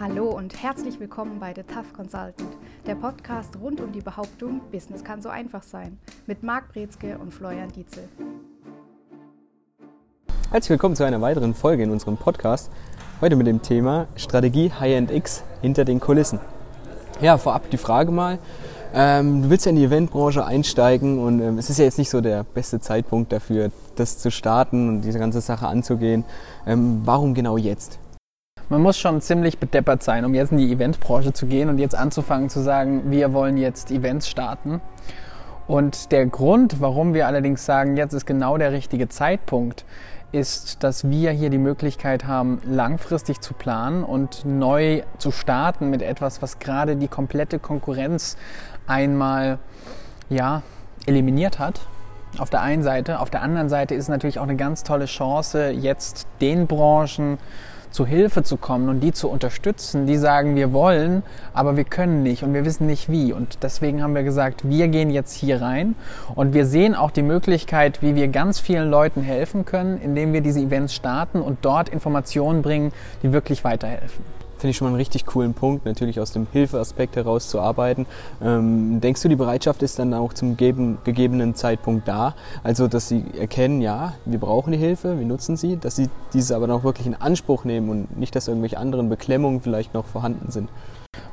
Hallo und herzlich willkommen bei The Tough Consultant, der Podcast rund um die Behauptung, Business kann so einfach sein, mit Marc Brezke und Florian Dietzel. Herzlich willkommen zu einer weiteren Folge in unserem Podcast. Heute mit dem Thema Strategie High-End X hinter den Kulissen. Ja, vorab die Frage mal. Ähm, du willst ja in die Eventbranche einsteigen und ähm, es ist ja jetzt nicht so der beste Zeitpunkt dafür, das zu starten und diese ganze Sache anzugehen. Ähm, warum genau jetzt? Man muss schon ziemlich bedeppert sein, um jetzt in die Eventbranche zu gehen und jetzt anzufangen zu sagen, wir wollen jetzt Events starten. Und der Grund, warum wir allerdings sagen, jetzt ist genau der richtige Zeitpunkt, ist, dass wir hier die Möglichkeit haben, langfristig zu planen und neu zu starten mit etwas, was gerade die komplette Konkurrenz einmal ja, eliminiert hat. Auf der einen Seite. Auf der anderen Seite ist natürlich auch eine ganz tolle Chance, jetzt den Branchen zu Hilfe zu kommen und die zu unterstützen, die sagen, wir wollen, aber wir können nicht und wir wissen nicht wie. Und deswegen haben wir gesagt, wir gehen jetzt hier rein und wir sehen auch die Möglichkeit, wie wir ganz vielen Leuten helfen können, indem wir diese Events starten und dort Informationen bringen, die wirklich weiterhelfen finde ich schon mal einen richtig coolen Punkt, natürlich aus dem Hilfeaspekt heraus zu arbeiten. Ähm, denkst du, die Bereitschaft ist dann auch zum geben, gegebenen Zeitpunkt da? Also, dass sie erkennen, ja, wir brauchen die Hilfe, wir nutzen sie, dass sie diese aber noch wirklich in Anspruch nehmen und nicht, dass irgendwelche anderen Beklemmungen vielleicht noch vorhanden sind?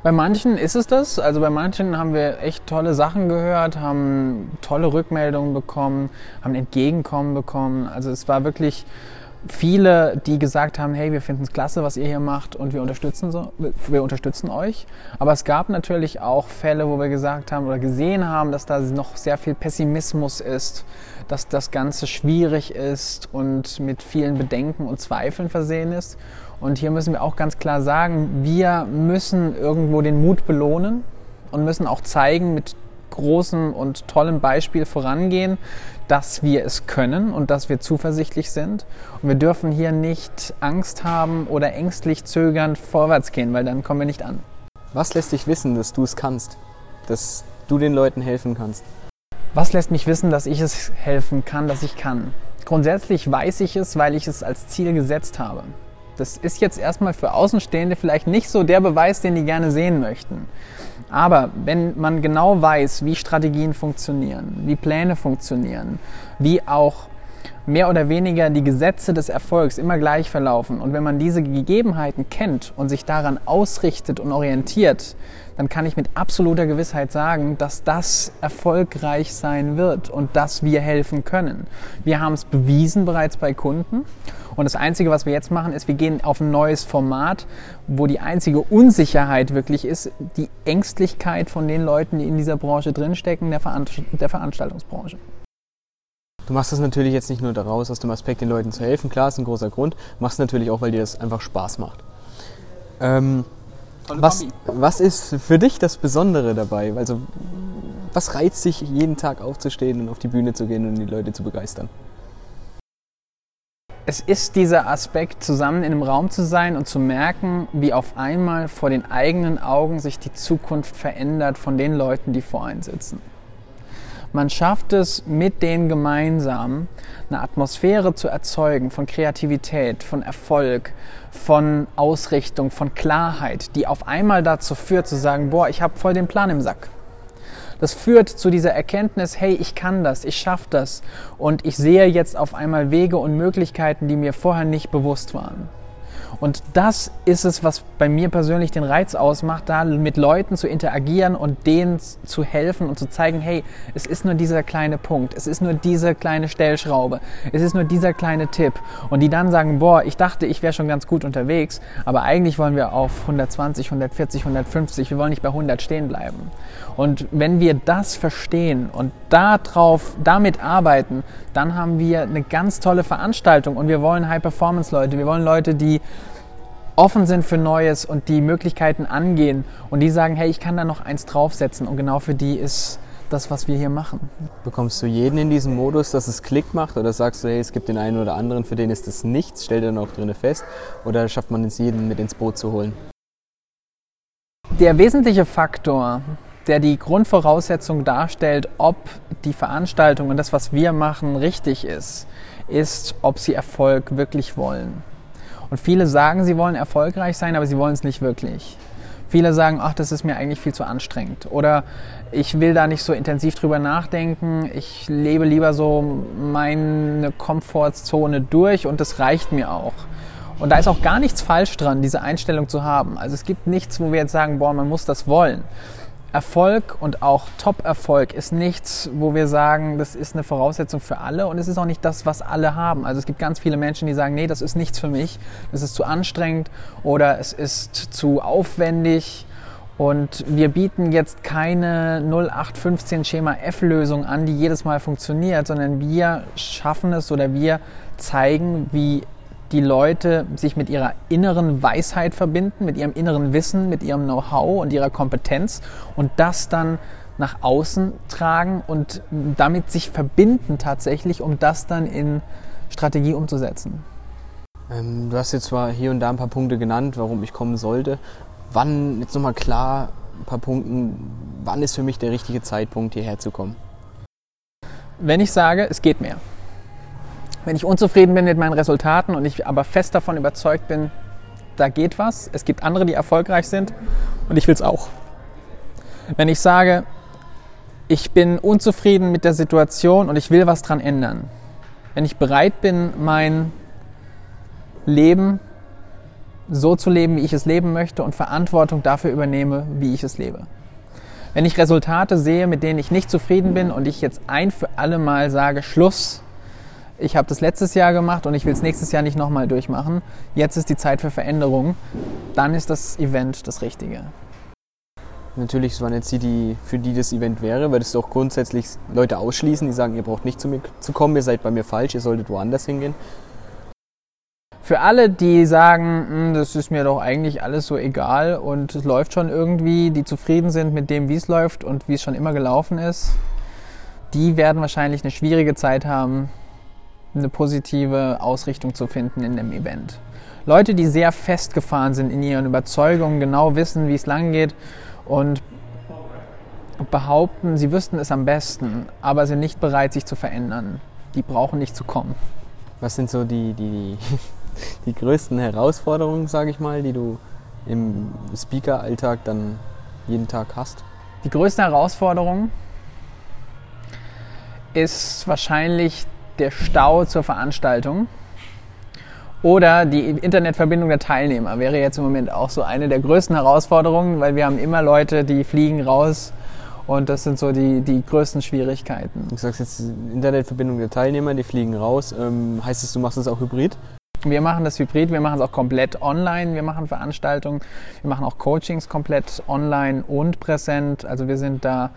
Bei manchen ist es das. Also bei manchen haben wir echt tolle Sachen gehört, haben tolle Rückmeldungen bekommen, haben Entgegenkommen bekommen. Also es war wirklich viele, die gesagt haben, hey, wir finden es klasse, was ihr hier macht und wir unterstützen, so, wir unterstützen euch. Aber es gab natürlich auch Fälle, wo wir gesagt haben oder gesehen haben, dass da noch sehr viel Pessimismus ist, dass das Ganze schwierig ist und mit vielen Bedenken und Zweifeln versehen ist. Und hier müssen wir auch ganz klar sagen, wir müssen irgendwo den Mut belohnen und müssen auch zeigen mit großem und tollem Beispiel vorangehen, dass wir es können und dass wir zuversichtlich sind. Und wir dürfen hier nicht Angst haben oder ängstlich zögernd vorwärts gehen, weil dann kommen wir nicht an. Was lässt dich wissen, dass du es kannst, dass du den Leuten helfen kannst? Was lässt mich wissen, dass ich es helfen kann, dass ich kann? Grundsätzlich weiß ich es, weil ich es als Ziel gesetzt habe. Das ist jetzt erstmal für Außenstehende vielleicht nicht so der Beweis, den die gerne sehen möchten. Aber wenn man genau weiß, wie Strategien funktionieren, wie Pläne funktionieren, wie auch mehr oder weniger die Gesetze des Erfolgs immer gleich verlaufen und wenn man diese Gegebenheiten kennt und sich daran ausrichtet und orientiert, dann kann ich mit absoluter Gewissheit sagen, dass das erfolgreich sein wird und dass wir helfen können. Wir haben es bewiesen bereits bei Kunden und das Einzige, was wir jetzt machen, ist, wir gehen auf ein neues Format, wo die einzige Unsicherheit wirklich ist, die Ängstlichkeit von den Leuten, die in dieser Branche drinstecken, der, Veranst der Veranstaltungsbranche. Du machst das natürlich jetzt nicht nur daraus, aus dem Aspekt, den Leuten zu helfen, klar, ist ein großer Grund, machst natürlich auch, weil dir das einfach Spaß macht. Ähm, was, was ist für dich das Besondere dabei? Also, was reizt dich, jeden Tag aufzustehen und auf die Bühne zu gehen und die Leute zu begeistern? Es ist dieser Aspekt, zusammen in einem Raum zu sein und zu merken, wie auf einmal vor den eigenen Augen sich die Zukunft verändert von den Leuten, die vor einem sitzen. Man schafft es mit denen gemeinsam, eine Atmosphäre zu erzeugen von Kreativität, von Erfolg, von Ausrichtung, von Klarheit, die auf einmal dazu führt zu sagen, boah, ich habe voll den Plan im Sack. Das führt zu dieser Erkenntnis, hey, ich kann das, ich schaffe das und ich sehe jetzt auf einmal Wege und Möglichkeiten, die mir vorher nicht bewusst waren. Und das ist es, was bei mir persönlich den Reiz ausmacht, da mit Leuten zu interagieren und denen zu helfen und zu zeigen, hey, es ist nur dieser kleine Punkt, es ist nur diese kleine Stellschraube, es ist nur dieser kleine Tipp. Und die dann sagen, boah, ich dachte, ich wäre schon ganz gut unterwegs, aber eigentlich wollen wir auf 120, 140, 150, wir wollen nicht bei 100 stehen bleiben. Und wenn wir das verstehen und darauf, damit arbeiten, dann haben wir eine ganz tolle Veranstaltung und wir wollen High-Performance-Leute, wir wollen Leute, die offen sind für Neues und die Möglichkeiten angehen und die sagen, hey, ich kann da noch eins draufsetzen und genau für die ist das, was wir hier machen. Bekommst du jeden in diesem Modus, dass es Klick macht oder sagst du, hey, es gibt den einen oder anderen, für den ist das nichts, stell dir dann auch drinne fest oder schafft man es jeden mit ins Boot zu holen? Der wesentliche Faktor, der die Grundvoraussetzung darstellt, ob die Veranstaltung und das, was wir machen, richtig ist, ist, ob sie Erfolg wirklich wollen. Und viele sagen, sie wollen erfolgreich sein, aber sie wollen es nicht wirklich. Viele sagen, ach, das ist mir eigentlich viel zu anstrengend. Oder ich will da nicht so intensiv drüber nachdenken. Ich lebe lieber so meine Komfortzone durch und das reicht mir auch. Und da ist auch gar nichts falsch dran, diese Einstellung zu haben. Also es gibt nichts, wo wir jetzt sagen, boah, man muss das wollen. Erfolg und auch Top-Erfolg ist nichts, wo wir sagen, das ist eine Voraussetzung für alle und es ist auch nicht das, was alle haben. Also es gibt ganz viele Menschen, die sagen, nee, das ist nichts für mich, das ist zu anstrengend oder es ist zu aufwendig und wir bieten jetzt keine 0815 Schema F-Lösung an, die jedes Mal funktioniert, sondern wir schaffen es oder wir zeigen, wie die Leute sich mit ihrer inneren Weisheit verbinden, mit ihrem inneren Wissen, mit ihrem Know-how und ihrer Kompetenz und das dann nach außen tragen und damit sich verbinden tatsächlich, um das dann in Strategie umzusetzen. Ähm, du hast jetzt zwar hier und da ein paar Punkte genannt, warum ich kommen sollte. Wann, jetzt nochmal klar, ein paar Punkten, wann ist für mich der richtige Zeitpunkt, hierher zu kommen? Wenn ich sage, es geht mehr. Wenn ich unzufrieden bin mit meinen Resultaten und ich aber fest davon überzeugt bin, da geht was, es gibt andere, die erfolgreich sind und ich will es auch. Wenn ich sage, ich bin unzufrieden mit der Situation und ich will was dran ändern. Wenn ich bereit bin, mein Leben so zu leben, wie ich es leben möchte und Verantwortung dafür übernehme, wie ich es lebe. Wenn ich Resultate sehe, mit denen ich nicht zufrieden bin und ich jetzt ein für alle Mal sage, Schluss, ich habe das letztes Jahr gemacht und ich will es nächstes Jahr nicht nochmal durchmachen. Jetzt ist die Zeit für Veränderung. Dann ist das Event das Richtige. Natürlich, es waren jetzt die, die, für die das Event wäre, würdest du auch grundsätzlich Leute ausschließen, die sagen, ihr braucht nicht zu mir zu kommen, ihr seid bei mir falsch, ihr solltet woanders hingehen. Für alle, die sagen, hm, das ist mir doch eigentlich alles so egal und es läuft schon irgendwie, die zufrieden sind mit dem, wie es läuft und wie es schon immer gelaufen ist, die werden wahrscheinlich eine schwierige Zeit haben, eine positive Ausrichtung zu finden in dem Event. Leute, die sehr festgefahren sind in ihren Überzeugungen, genau wissen, wie es lang geht und behaupten, sie wüssten es am besten, aber sind nicht bereit, sich zu verändern. Die brauchen nicht zu kommen. Was sind so die, die, die größten Herausforderungen, sage ich mal, die du im Speaker-Alltag dann jeden Tag hast? Die größte Herausforderung ist wahrscheinlich der Stau zur Veranstaltung oder die Internetverbindung der Teilnehmer wäre jetzt im Moment auch so eine der größten Herausforderungen, weil wir haben immer Leute, die fliegen raus und das sind so die, die größten Schwierigkeiten. Du sagst jetzt Internetverbindung der Teilnehmer, die fliegen raus. Ähm, heißt es, du machst das auch hybrid? Wir machen das hybrid, wir machen es auch komplett online, wir machen Veranstaltungen, wir machen auch Coachings komplett online und präsent. Also wir sind da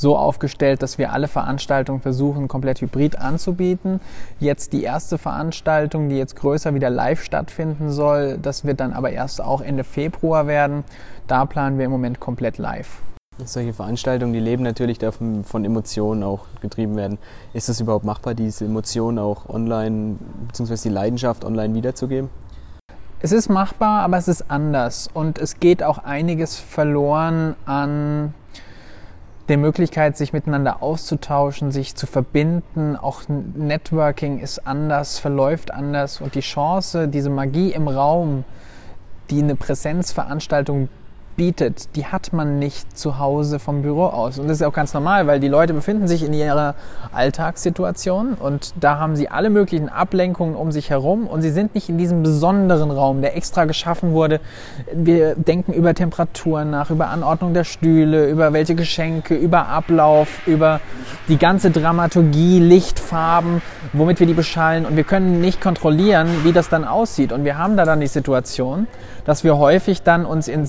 so aufgestellt, dass wir alle Veranstaltungen versuchen, komplett hybrid anzubieten. Jetzt die erste Veranstaltung, die jetzt größer wieder live stattfinden soll, das wird dann aber erst auch Ende Februar werden. Da planen wir im Moment komplett live. Solche Veranstaltungen, die leben natürlich davon, von Emotionen auch getrieben werden. Ist es überhaupt machbar, diese Emotionen auch online, beziehungsweise die Leidenschaft online wiederzugeben? Es ist machbar, aber es ist anders und es geht auch einiges verloren an der Möglichkeit, sich miteinander auszutauschen, sich zu verbinden. Auch Networking ist anders, verläuft anders und die Chance, diese Magie im Raum, die eine Präsenzveranstaltung bietet, die hat man nicht zu Hause vom Büro aus. Und das ist auch ganz normal, weil die Leute befinden sich in ihrer Alltagssituation und da haben sie alle möglichen Ablenkungen um sich herum und sie sind nicht in diesem besonderen Raum, der extra geschaffen wurde. Wir denken über Temperaturen nach, über Anordnung der Stühle, über welche Geschenke, über Ablauf, über die ganze Dramaturgie, Lichtfarben, womit wir die beschallen und wir können nicht kontrollieren, wie das dann aussieht. Und wir haben da dann die Situation, dass wir häufig dann uns in,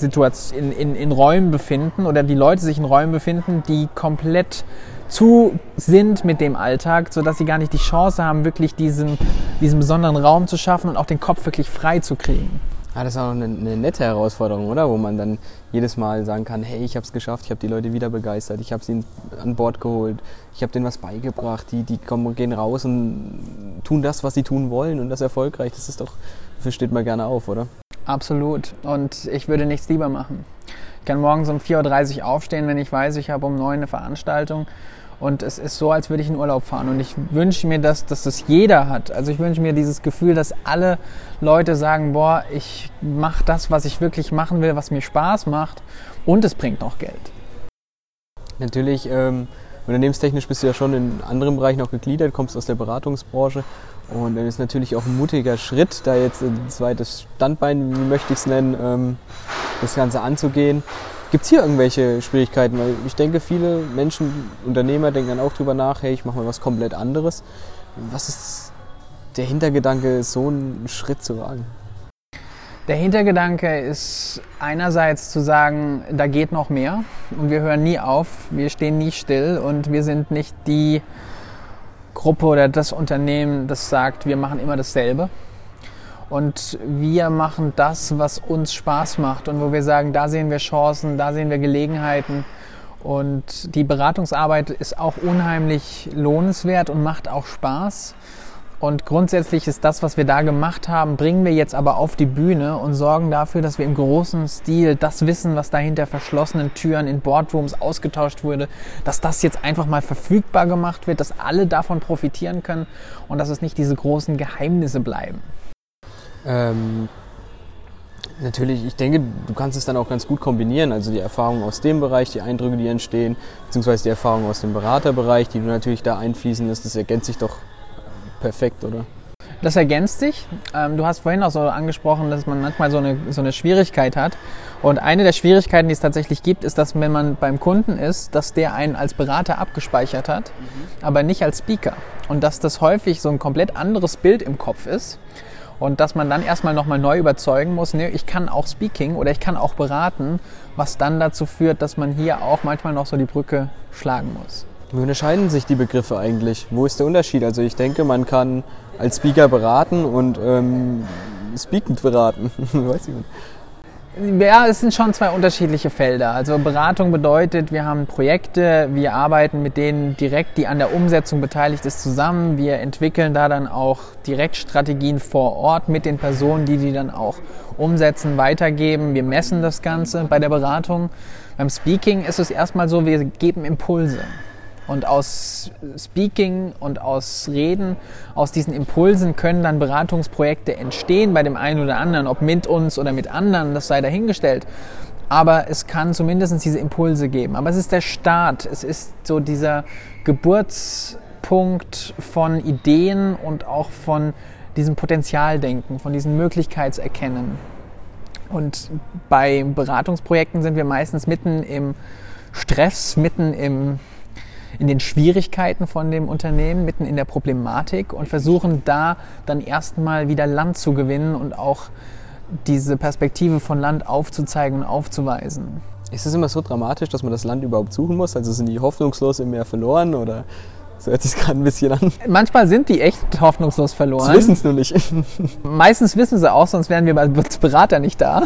In, in, in Räumen befinden oder die Leute sich in Räumen befinden, die komplett zu sind mit dem Alltag, sodass sie gar nicht die Chance haben, wirklich diesen, diesen besonderen Raum zu schaffen und auch den Kopf wirklich frei zu kriegen. Ah, das ist auch eine, eine, nette Herausforderung, oder? Wo man dann jedes Mal sagen kann, hey, ich habe es geschafft, ich habe die Leute wieder begeistert, ich habe sie an Bord geholt, ich habe denen was beigebracht, die, die kommen, gehen raus und tun das, was sie tun wollen und das erfolgreich. Das ist doch, dafür steht man gerne auf, oder? Absolut. Und ich würde nichts lieber machen. Ich kann morgens um 4.30 Uhr aufstehen, wenn ich weiß, ich habe um 9 Uhr eine Veranstaltung Und es ist so, als würde ich in Urlaub fahren. Und ich wünsche mir, dass, dass das jeder hat. Also ich wünsche mir dieses Gefühl, dass alle Leute sagen, boah, ich mache das, was ich wirklich machen will, was mir Spaß macht. Und es bringt noch Geld. Natürlich, ähm, unternehmenstechnisch bist du ja schon in anderen Bereichen auch gegliedert, kommst aus der Beratungsbranche. Und dann ist natürlich auch ein mutiger Schritt, da jetzt ein zweites Standbein, wie möchte ich es nennen, ähm, das Ganze anzugehen. Gibt es hier irgendwelche Schwierigkeiten? Weil ich denke, viele Menschen, Unternehmer denken dann auch drüber nach, hey, ich mache mal was komplett anderes. Was ist der Hintergedanke, so einen Schritt zu wagen? Der Hintergedanke ist einerseits zu sagen, da geht noch mehr und wir hören nie auf, wir stehen nie still und wir sind nicht die Gruppe oder das Unternehmen, das sagt, wir machen immer dasselbe, und wir machen das, was uns Spaß macht und wo wir sagen, da sehen wir Chancen, da sehen wir Gelegenheiten. Und die Beratungsarbeit ist auch unheimlich lohnenswert und macht auch Spaß. Und grundsätzlich ist das, was wir da gemacht haben, bringen wir jetzt aber auf die Bühne und sorgen dafür, dass wir im großen Stil das Wissen, was da hinter verschlossenen Türen in Boardrooms ausgetauscht wurde, dass das jetzt einfach mal verfügbar gemacht wird, dass alle davon profitieren können und dass es nicht diese großen Geheimnisse bleiben. Ähm, natürlich, ich denke, du kannst es dann auch ganz gut kombinieren. Also die Erfahrungen aus dem Bereich, die Eindrücke, die entstehen, beziehungsweise die Erfahrungen aus dem Beraterbereich, die du natürlich da einfließen lässt, das ergänzt sich doch perfekt, oder? Das ergänzt sich. Ähm, du hast vorhin auch so angesprochen, dass man manchmal so eine, so eine Schwierigkeit hat. Und eine der Schwierigkeiten, die es tatsächlich gibt, ist, dass wenn man beim Kunden ist, dass der einen als Berater abgespeichert hat, mhm. aber nicht als Speaker. Und dass das häufig so ein komplett anderes Bild im Kopf ist. Und dass man dann erstmal nochmal neu überzeugen muss, nee, ich kann auch Speaking oder ich kann auch beraten, was dann dazu führt, dass man hier auch manchmal noch so die Brücke schlagen muss. Wie unterscheiden sich die Begriffe eigentlich? Wo ist der Unterschied? Also ich denke, man kann als Speaker beraten und ähm, speakend beraten. Weiß ich. Ja, es sind schon zwei unterschiedliche Felder. Also Beratung bedeutet, wir haben Projekte, wir arbeiten mit denen direkt, die an der Umsetzung beteiligt ist, zusammen. Wir entwickeln da dann auch direkt Strategien vor Ort mit den Personen, die die dann auch umsetzen, weitergeben. Wir messen das Ganze bei der Beratung. Beim Speaking ist es erstmal so, wir geben Impulse. Und aus Speaking und aus Reden, aus diesen Impulsen können dann Beratungsprojekte entstehen bei dem einen oder anderen, ob mit uns oder mit anderen, das sei dahingestellt. Aber es kann zumindest diese Impulse geben. Aber es ist der Start, es ist so dieser Geburtspunkt von Ideen und auch von diesem Potenzialdenken, von diesem Möglichkeitserkennen. Und bei Beratungsprojekten sind wir meistens mitten im Stress, mitten im in den Schwierigkeiten von dem Unternehmen, mitten in der Problematik und versuchen da dann erstmal wieder Land zu gewinnen und auch diese Perspektive von Land aufzuzeigen und aufzuweisen. Ist es immer so dramatisch, dass man das Land überhaupt suchen muss? Also sind die hoffnungslos im Meer verloren oder so hört sich gerade ein bisschen an. Manchmal sind die echt hoffnungslos verloren. Sie wissen es nur nicht. Meistens wissen sie auch, sonst wären wir als Berater nicht da.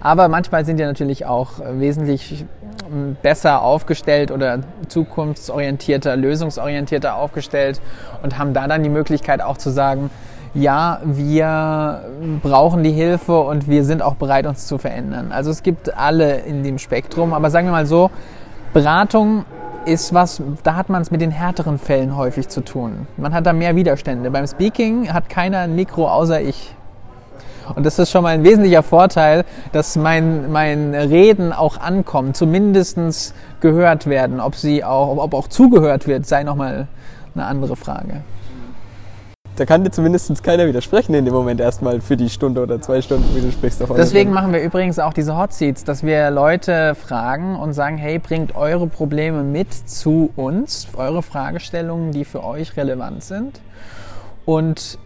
Aber manchmal sind die natürlich auch wesentlich besser aufgestellt oder zukunftsorientierter, lösungsorientierter aufgestellt und haben da dann die Möglichkeit auch zu sagen, ja, wir brauchen die Hilfe und wir sind auch bereit, uns zu verändern. Also es gibt alle in dem Spektrum, aber sagen wir mal so, Beratung ist was, da hat man es mit den härteren Fällen häufig zu tun. Man hat da mehr Widerstände. Beim Speaking hat keiner ein Mikro außer ich. Und das ist schon mal ein wesentlicher Vorteil, dass mein, mein Reden auch ankommt, zumindest gehört werden. Ob, sie auch, ob auch zugehört wird, sei nochmal eine andere Frage. Da kann dir zumindest keiner widersprechen in dem Moment erstmal für die Stunde oder zwei Stunden, wie du sprichst. Davon. Deswegen machen wir übrigens auch diese Hot Seats, dass wir Leute fragen und sagen, hey, bringt eure Probleme mit zu uns, eure Fragestellungen, die für euch relevant sind. Und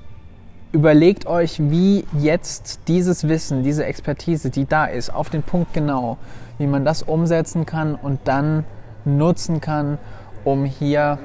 überlegt euch, wie jetzt dieses Wissen, diese Expertise, die da ist, auf den Punkt genau, wie man das umsetzen kann und dann nutzen kann, um hier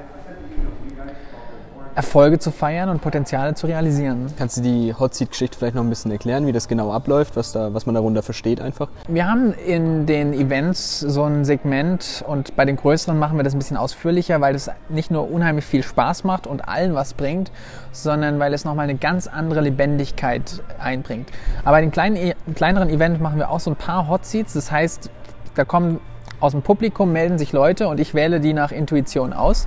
Erfolge zu feiern und Potenziale zu realisieren. Kannst du die Hot Seat Geschichte vielleicht noch ein bisschen erklären, wie das genau abläuft, was, da, was man darunter versteht einfach? Wir haben in den Events so ein Segment und bei den größeren machen wir das ein bisschen ausführlicher, weil es nicht nur unheimlich viel Spaß macht und allen was bringt, sondern weil es nochmal eine ganz andere Lebendigkeit einbringt. Aber bei den kleinen, kleineren Events machen wir auch so ein paar Hot Seats, das heißt, da kommen aus dem Publikum melden sich Leute und ich wähle die nach Intuition aus.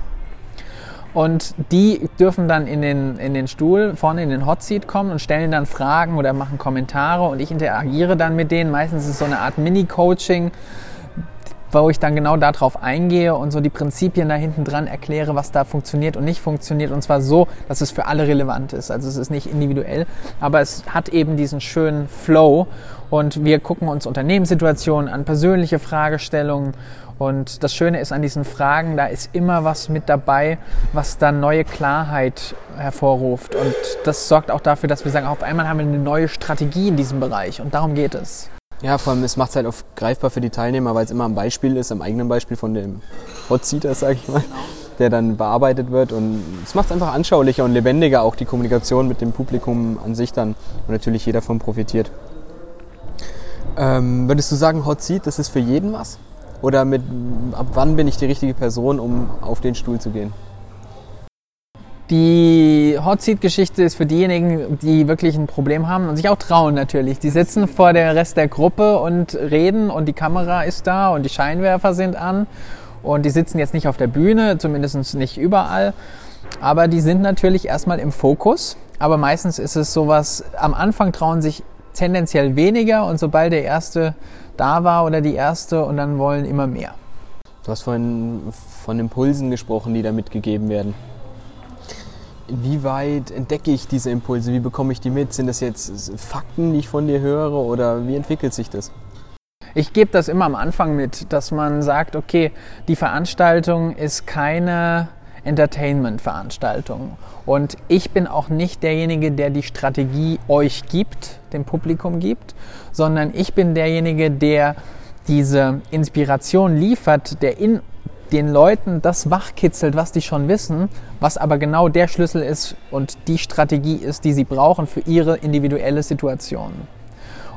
Und die dürfen dann in den, in den Stuhl, vorne in den Hot Seat kommen und stellen dann Fragen oder machen Kommentare und ich interagiere dann mit denen. Meistens ist es so eine Art Mini-Coaching, wo ich dann genau darauf eingehe und so die Prinzipien da hinten dran erkläre, was da funktioniert und nicht funktioniert. Und zwar so, dass es für alle relevant ist. Also es ist nicht individuell, aber es hat eben diesen schönen Flow. Und wir gucken uns Unternehmenssituationen an, persönliche Fragestellungen und das Schöne ist an diesen Fragen, da ist immer was mit dabei, was dann neue Klarheit hervorruft. Und das sorgt auch dafür, dass wir sagen, auf einmal haben wir eine neue Strategie in diesem Bereich. Und darum geht es. Ja, vor allem, es macht es halt oft greifbar für die Teilnehmer, weil es immer ein Beispiel ist, am eigenen Beispiel von dem Hot Seater, sag ich mal, der dann bearbeitet wird. Und es macht es einfach anschaulicher und lebendiger, auch die Kommunikation mit dem Publikum an sich dann. Und natürlich jeder davon profitiert. Ähm, würdest du sagen, Hot Seat, das ist für jeden was? Oder mit, ab wann bin ich die richtige Person, um auf den Stuhl zu gehen? Die Hot Seat Geschichte ist für diejenigen, die wirklich ein Problem haben und sich auch trauen natürlich. Die sitzen vor der Rest der Gruppe und reden und die Kamera ist da und die Scheinwerfer sind an und die sitzen jetzt nicht auf der Bühne, zumindest nicht überall. Aber die sind natürlich erstmal im Fokus. Aber meistens ist es sowas, am Anfang trauen sich tendenziell weniger und sobald der erste da war oder die erste und dann wollen immer mehr. Du hast vorhin von Impulsen gesprochen, die da mitgegeben werden. Inwieweit entdecke ich diese Impulse? Wie bekomme ich die mit? Sind das jetzt Fakten, die ich von dir höre oder wie entwickelt sich das? Ich gebe das immer am Anfang mit, dass man sagt, okay, die Veranstaltung ist keine Entertainment-Veranstaltung. Und ich bin auch nicht derjenige, der die Strategie euch gibt, dem Publikum gibt, sondern ich bin derjenige, der diese Inspiration liefert, der in den Leuten das wachkitzelt, was die schon wissen, was aber genau der Schlüssel ist und die Strategie ist, die sie brauchen für ihre individuelle Situation.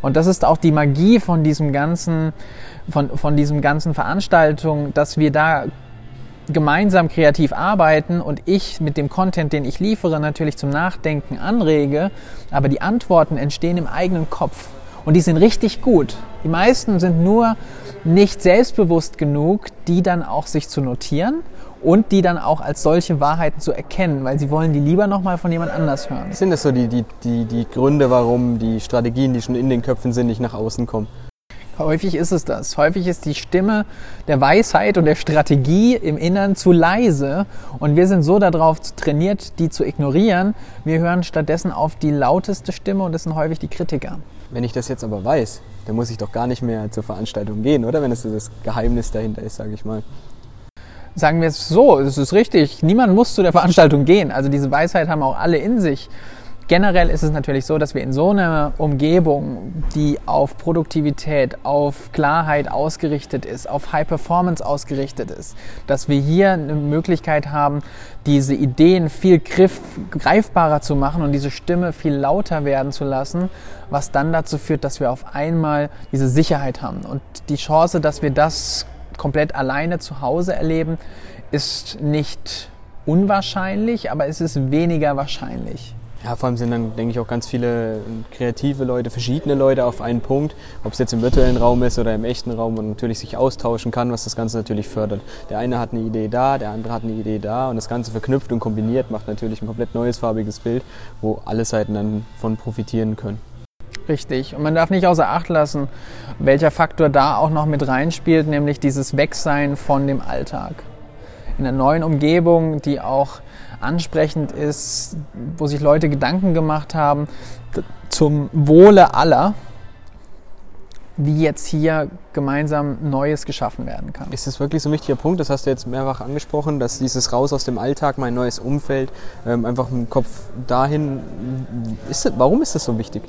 Und das ist auch die Magie von diesem ganzen, von, von diesem ganzen Veranstaltung, dass wir da gemeinsam kreativ arbeiten und ich mit dem Content, den ich liefere, natürlich zum Nachdenken anrege, aber die Antworten entstehen im eigenen Kopf. Und die sind richtig gut. Die meisten sind nur nicht selbstbewusst genug, die dann auch sich zu notieren und die dann auch als solche Wahrheiten zu erkennen, weil sie wollen die lieber nochmal von jemand anders hören. Sind das so die, die, die, die Gründe, warum die Strategien, die schon in den Köpfen sind, nicht nach außen kommen? Häufig ist es das. Häufig ist die Stimme der Weisheit und der Strategie im Innern zu leise und wir sind so darauf trainiert, die zu ignorieren. Wir hören stattdessen auf die lauteste Stimme und das sind häufig die Kritiker. Wenn ich das jetzt aber weiß, dann muss ich doch gar nicht mehr zur Veranstaltung gehen, oder? Wenn es das Geheimnis dahinter ist, sage ich mal. Sagen wir es so, es ist richtig. Niemand muss zu der Veranstaltung gehen. Also diese Weisheit haben auch alle in sich. Generell ist es natürlich so, dass wir in so einer Umgebung, die auf Produktivität, auf Klarheit ausgerichtet ist, auf High Performance ausgerichtet ist, dass wir hier eine Möglichkeit haben, diese Ideen viel griff, greifbarer zu machen und diese Stimme viel lauter werden zu lassen, was dann dazu führt, dass wir auf einmal diese Sicherheit haben. Und die Chance, dass wir das komplett alleine zu Hause erleben, ist nicht unwahrscheinlich, aber es ist weniger wahrscheinlich. Ja, vor allem sind dann, denke ich, auch ganz viele kreative Leute, verschiedene Leute auf einen Punkt, ob es jetzt im virtuellen Raum ist oder im echten Raum und natürlich sich austauschen kann, was das Ganze natürlich fördert. Der eine hat eine Idee da, der andere hat eine Idee da und das Ganze verknüpft und kombiniert macht natürlich ein komplett neues farbiges Bild, wo alle Seiten dann von profitieren können. Richtig. Und man darf nicht außer Acht lassen, welcher Faktor da auch noch mit reinspielt, nämlich dieses Wegsein von dem Alltag. In einer neuen Umgebung, die auch ansprechend ist, wo sich Leute Gedanken gemacht haben zum Wohle aller, wie jetzt hier gemeinsam Neues geschaffen werden kann. Ist das wirklich so ein wichtiger Punkt? Das hast du jetzt mehrfach angesprochen, dass dieses Raus aus dem Alltag, mein neues Umfeld, ähm, einfach im Kopf dahin. Ist das, warum ist das so wichtig?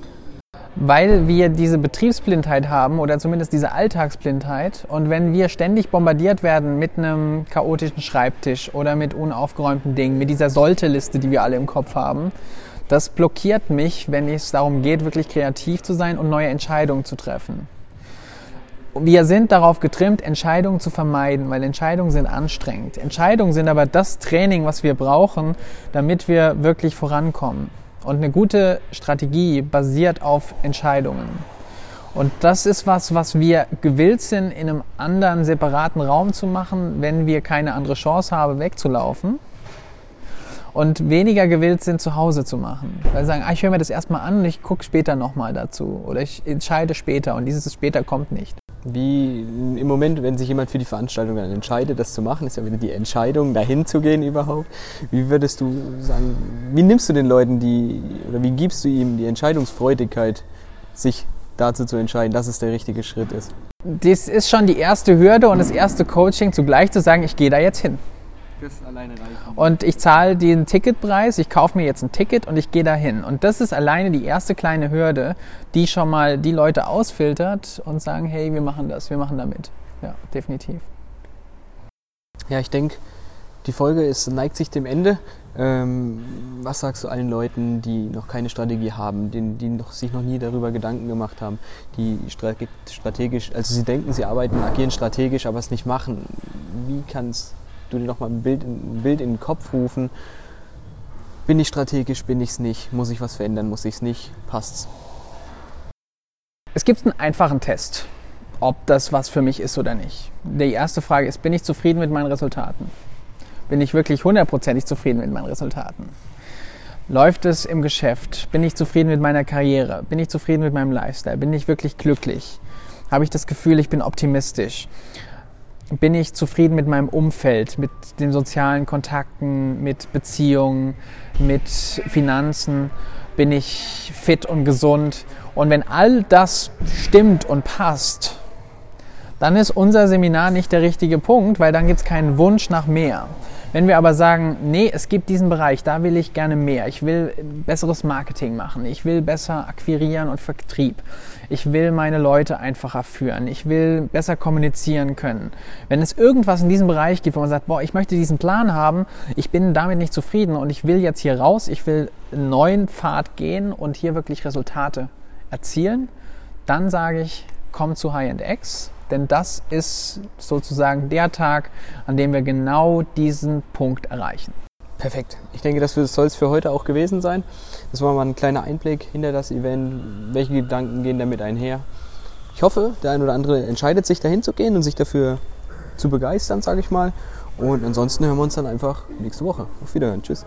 Weil wir diese Betriebsblindheit haben oder zumindest diese Alltagsblindheit. Und wenn wir ständig bombardiert werden mit einem chaotischen Schreibtisch oder mit unaufgeräumten Dingen, mit dieser Sollte-Liste, die wir alle im Kopf haben, das blockiert mich, wenn es darum geht, wirklich kreativ zu sein und neue Entscheidungen zu treffen. Wir sind darauf getrimmt, Entscheidungen zu vermeiden, weil Entscheidungen sind anstrengend. Entscheidungen sind aber das Training, was wir brauchen, damit wir wirklich vorankommen. Und eine gute Strategie basiert auf Entscheidungen. Und das ist was, was wir gewillt sind, in einem anderen separaten Raum zu machen, wenn wir keine andere Chance haben, wegzulaufen. Und weniger gewillt sind, zu Hause zu machen. Weil sie sagen, ah, ich höre mir das erstmal an und ich gucke später nochmal dazu. Oder ich entscheide später und dieses später kommt nicht. Wie im Moment, wenn sich jemand für die Veranstaltung dann entscheidet, das zu machen, ist ja wieder die Entscheidung, dahin zu gehen überhaupt. Wie würdest du sagen, wie nimmst du den Leuten die, oder wie gibst du ihm die Entscheidungsfreudigkeit, sich dazu zu entscheiden, dass es der richtige Schritt ist? Das ist schon die erste Hürde und das erste Coaching, zugleich zu sagen, ich gehe da jetzt hin. Das alleine reicht. Und ich zahle den Ticketpreis, ich kaufe mir jetzt ein Ticket und ich gehe dahin. Und das ist alleine die erste kleine Hürde, die schon mal die Leute ausfiltert und sagen, hey, wir machen das, wir machen damit. Ja, definitiv. Ja, ich denke, die Folge ist, neigt sich dem Ende. Ähm, was sagst du allen Leuten, die noch keine Strategie haben, die, die noch, sich noch nie darüber Gedanken gemacht haben, die strategisch, also sie denken, sie arbeiten, agieren strategisch, aber es nicht machen? Wie kann es du dir nochmal ein Bild, ein Bild in den Kopf rufen. Bin ich strategisch, bin ich es nicht? Muss ich was verändern, muss ich es nicht? Passt's? Es gibt einen einfachen Test, ob das was für mich ist oder nicht. Die erste Frage ist, bin ich zufrieden mit meinen Resultaten? Bin ich wirklich hundertprozentig zufrieden mit meinen Resultaten? Läuft es im Geschäft? Bin ich zufrieden mit meiner Karriere? Bin ich zufrieden mit meinem Lifestyle? Bin ich wirklich glücklich? Habe ich das Gefühl, ich bin optimistisch? Bin ich zufrieden mit meinem Umfeld, mit den sozialen Kontakten, mit Beziehungen, mit Finanzen, bin ich fit und gesund. Und wenn all das stimmt und passt, dann ist unser Seminar nicht der richtige Punkt, weil dann gibt es keinen Wunsch nach mehr. Wenn wir aber sagen, nee, es gibt diesen Bereich, da will ich gerne mehr, ich will besseres Marketing machen, ich will besser akquirieren und Vertrieb, ich will meine Leute einfacher führen, ich will besser kommunizieren können. Wenn es irgendwas in diesem Bereich gibt, wo man sagt, boah, ich möchte diesen Plan haben, ich bin damit nicht zufrieden und ich will jetzt hier raus, ich will einen neuen Pfad gehen und hier wirklich Resultate erzielen, dann sage ich, komm zu High-End X denn das ist sozusagen der Tag, an dem wir genau diesen Punkt erreichen. Perfekt. Ich denke, das soll es für heute auch gewesen sein. Das war mal ein kleiner Einblick hinter das Event. Welche Gedanken gehen damit einher? Ich hoffe, der ein oder andere entscheidet sich dahin zu gehen und sich dafür zu begeistern, sage ich mal. Und ansonsten hören wir uns dann einfach nächste Woche. Auf Wiederhören. Tschüss.